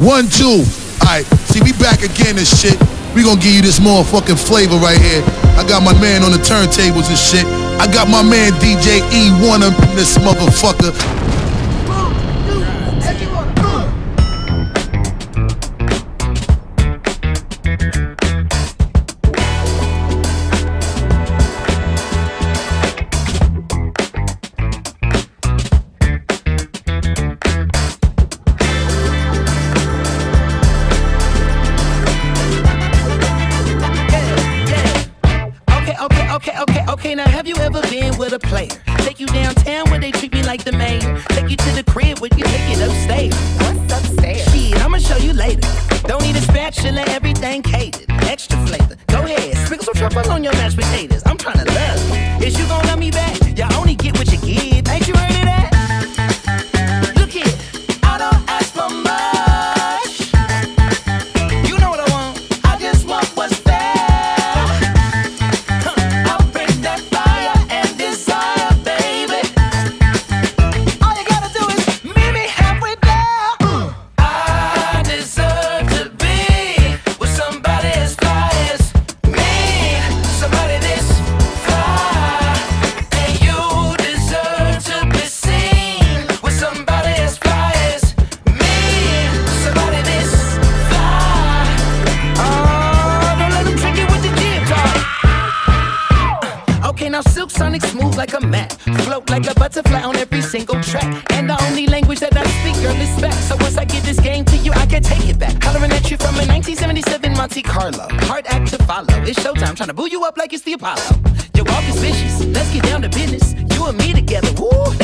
One, two. Alright, see, we back again and shit. We gonna give you this motherfucking flavor right here. I got my man on the turntables and shit. I got my man DJ E1 up in this motherfucker. Okay, okay, okay. Now, have you ever been with a player? Take you downtown where they treat me like the mayor. Take you to the crib where you take it upstairs. What's upstairs? Shit, I'ma show you later. Don't need a spatula, everything catered. Extra flavor. Go ahead, sprinkle some truffle on your mashed potatoes. Monte Carlo. Hard act to follow. It's showtime, trying to boo you up like it's the Apollo. Your walk is vicious. Let's get down to business. You and me together. Woo,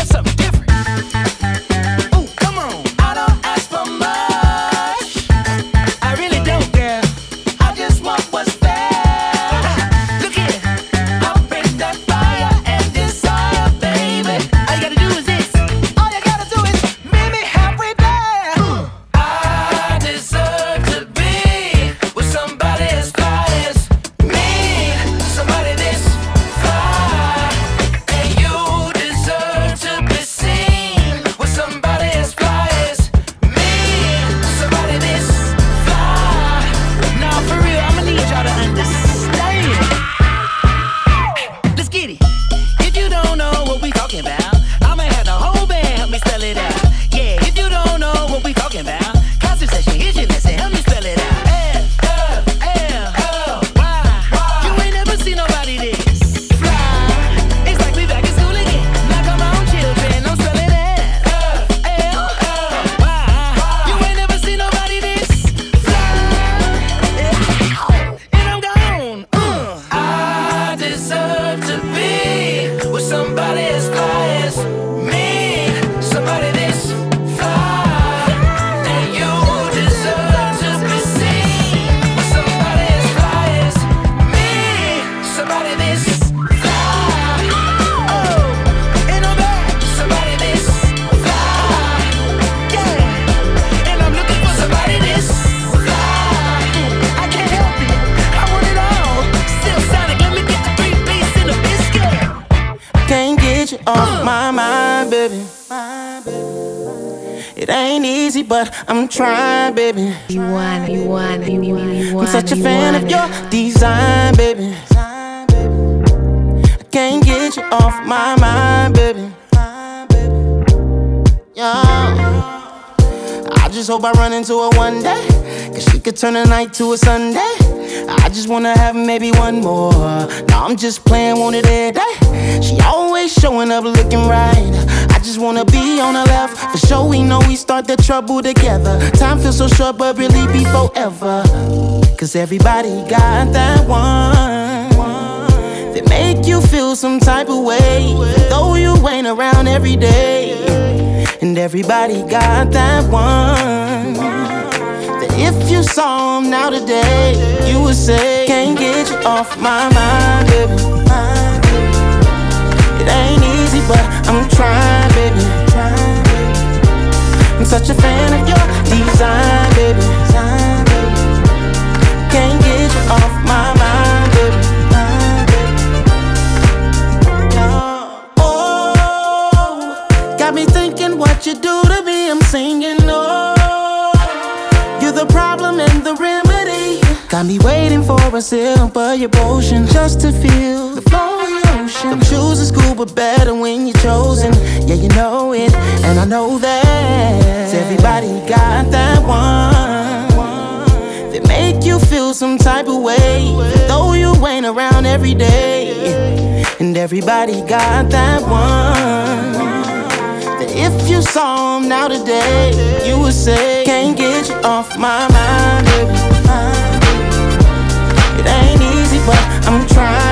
off my mind, baby. It ain't easy, but I'm trying, baby. You want, you want, you want, you I'm such a fan of your design, baby. I can't get you off my mind, baby. Yeah. I just hope I run into her one day. Cause she could turn a night to a Sunday. I just wanna have maybe one more. Now I'm just playing, want it every day. She always showing up looking right. I just wanna be on the left. For sure, we know we start the trouble together. Time feels so short, but really be forever. Cause everybody got that one that make you feel some type of way. Though you ain't around every day. And everybody got that one. That if you saw him now today, you would say, Can't get you off my mind, baby. It ain't easy, but I'm trying, baby. I'm such a fan of your design, baby. Can't get you off my mind, baby. Oh, oh. got me thinking what you do to me. I'm singing, oh, you're the problem and the remedy. Got me waiting for a simple emotion just to feel Shoes are cool, but better when you're chosen. Yeah, you know it, and I know that everybody got that one that make you feel some type of way, though you ain't around every day. And everybody got that one that if you saw now today, you would say, Can't get you off my mind, baby. It ain't easy, but I'm trying. I'm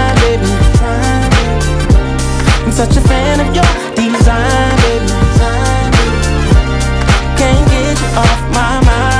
such a fan of your design, baby. Can't get you off my mind,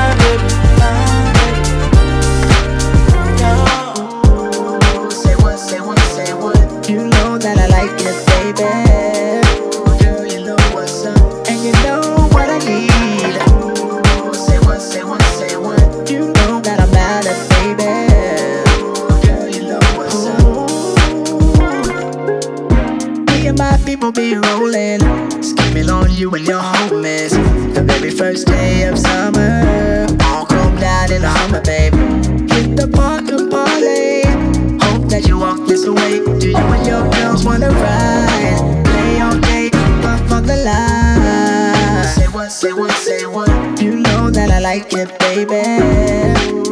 baby.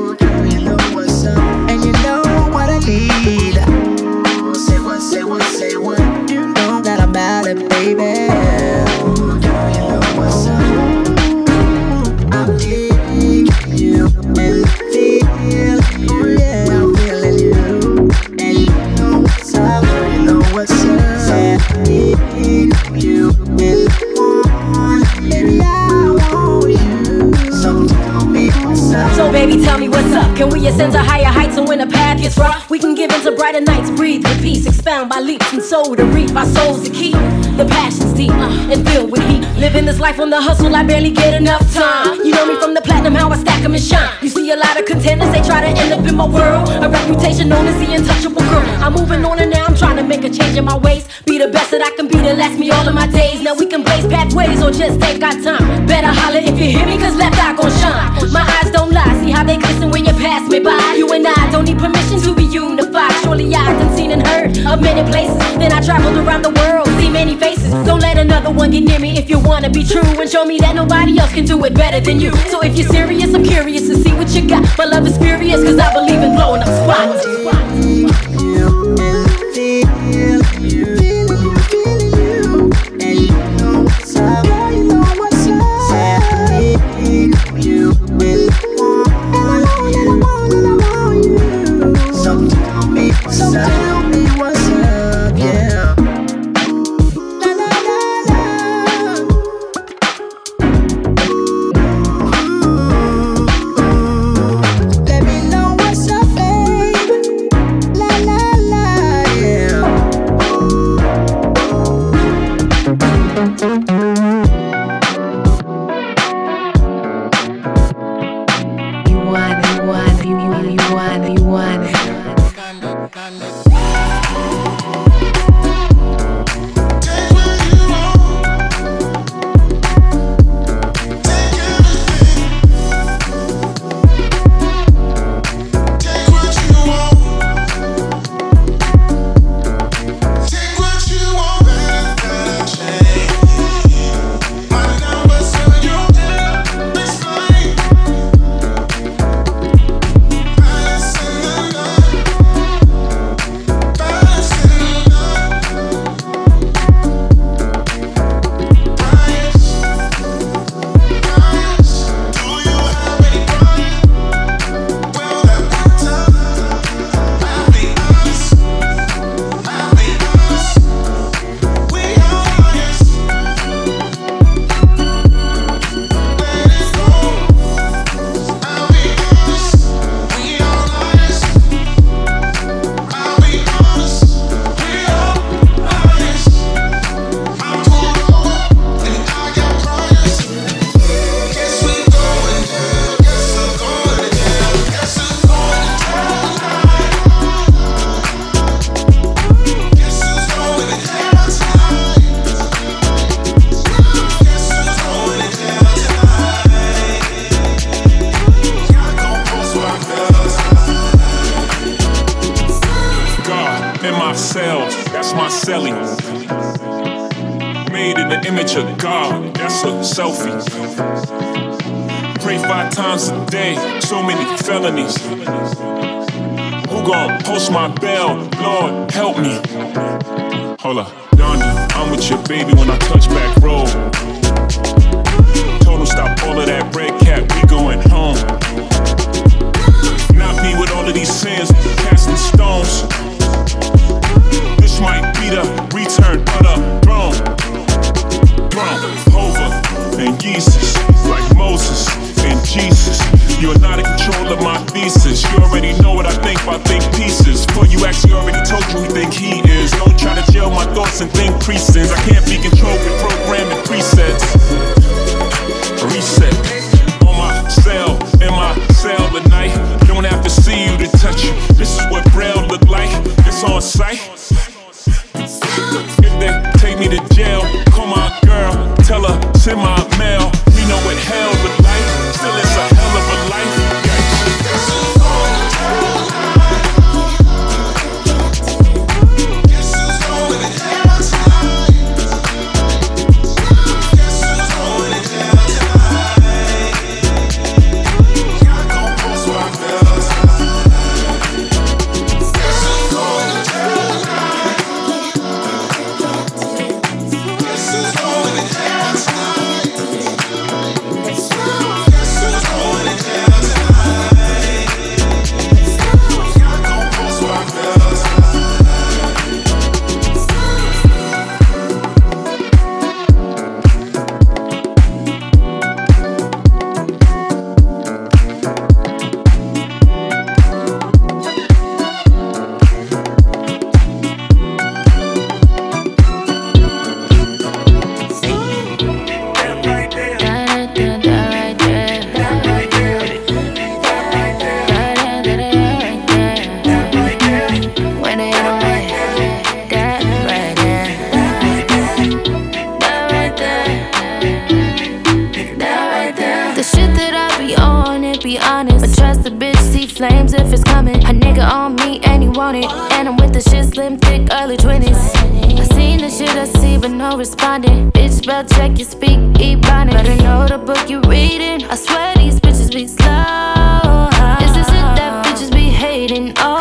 Can we ascend to higher heights and when the path? Gets rough, brighter nights, breathe with peace, expound by leaps and soul to reap. Our souls to keep. The passion's deep and filled with heat. Living this life on the hustle, I barely get enough time. You know me from the platinum, how I stack 'em and shine. You see a lot of contenders, they try to end up in my world. A reputation known as the untouchable girl. I'm moving on and now I'm trying to make a change in my ways. Be the best that I can be to last me all of my days. Now we can blaze pathways or just take our time. Better holler if you hear me, cause left eye gon' shine. My eyes don't lie, see how they glisten when you pass me by. You and I don't need permission to be. Surely I've done seen and heard of many places. Then I traveled around the world, see many faces. Don't let another one get near me if you wanna be true and show me that nobody else can do it better than you. So if you're serious, I'm curious to see what you got. My love is furious, cause I believe in blowing up spots. Cells, that's my celly. Made in the image of God, that's a selfie. Pray five times a day, so many felonies. Who gon' post my bell? Lord, help me. Hold up, Donnie, I'm with your baby when I touch back road. Him stop all of that red cap, we going home. Not me with all of these sins, casting stones. Be the return, but a throne. Throne, Hova, and Jesus, like Moses and Jesus. You are not in control of my thesis. You already know what I think about think pieces. For you actually already told you who think he is. Don't try to jail my thoughts and think precincts. I can't be controlled with programming flames if it's coming. A nigga on me and he want it. And I'm with the shit slim, thick, early 20s. I seen the shit I see, but no responding. Bitch, spell check, you speak, ebonics. Better know the book you reading. I swear these bitches be slow. Is this it that bitches be hating? Oh,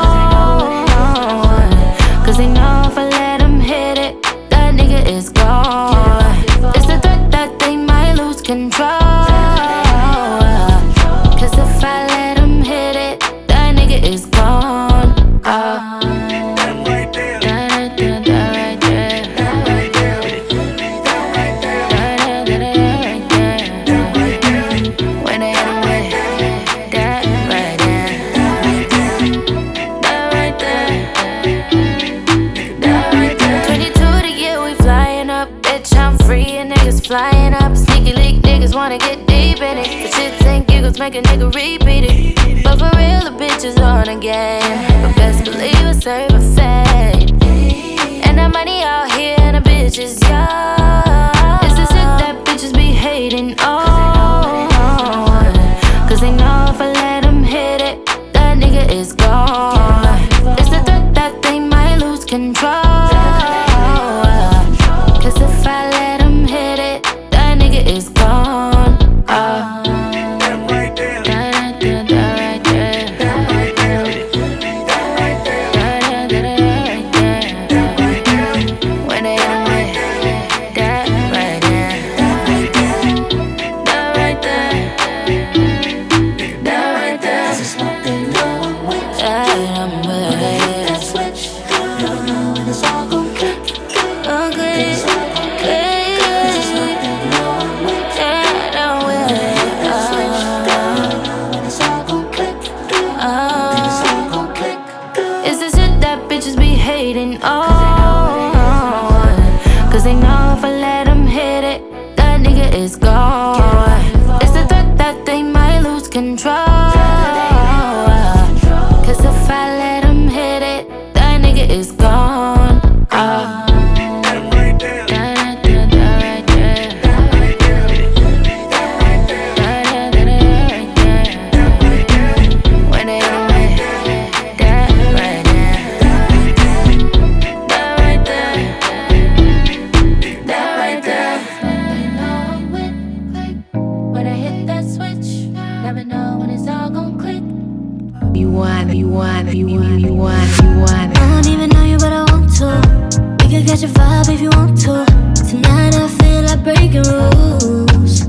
on tour. Tonight I feel like breaking rules.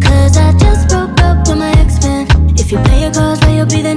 Cause I just broke up with my ex man. If you play your cards, right, you'll be the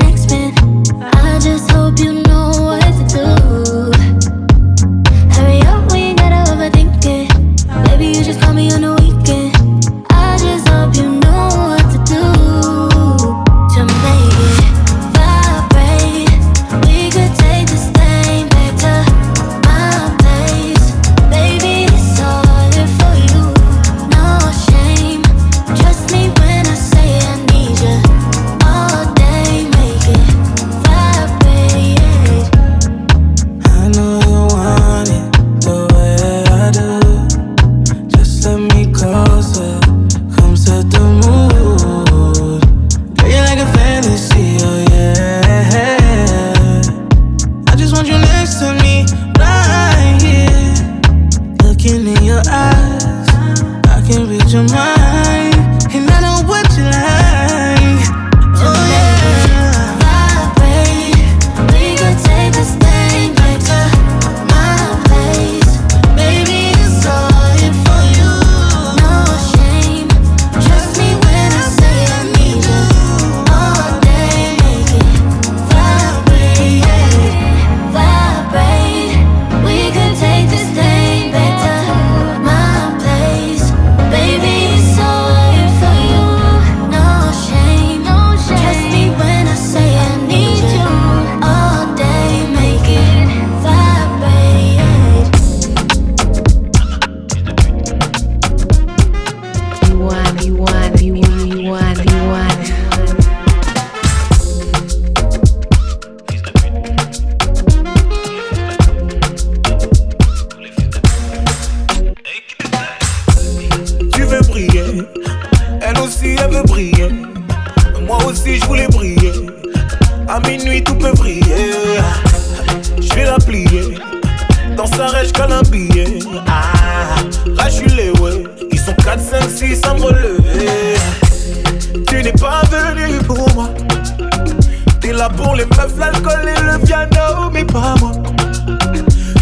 là pour les meufs, l'alcool et le piano, mais pas moi.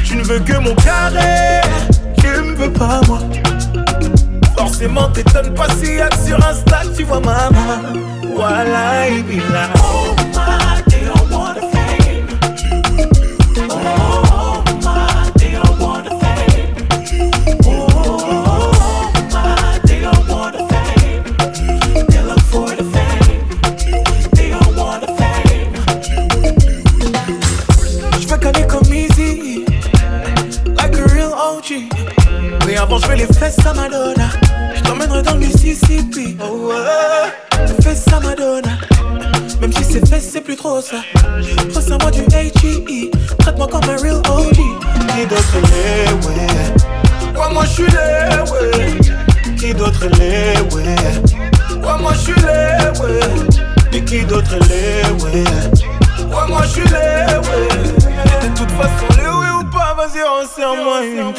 Tu ne veux que mon carré, tu me veux pas moi. Forcément, t'étonnes pas si y a que sur Insta, tu vois maman. Voilà, et là. Avant, je vais les fesses à Madonna. Je t'emmènerai dans le Mississippi. Oh, ouais. Les fesses à Madonna. Même si c'est fesses, c'est plus trop ça. Ressens-moi du HEE. Traite-moi comme un real OG. Qui d'autre l'est, ouais? Ouais, moi, je suis là, ouais. Qui d'autre l'est, ouais? Ouais, moi, je suis là, ouais. Mais qui d'autre l'est, ouais? Ouais, moi, je suis ouais. De toute façon, les ouais. Cause you're someone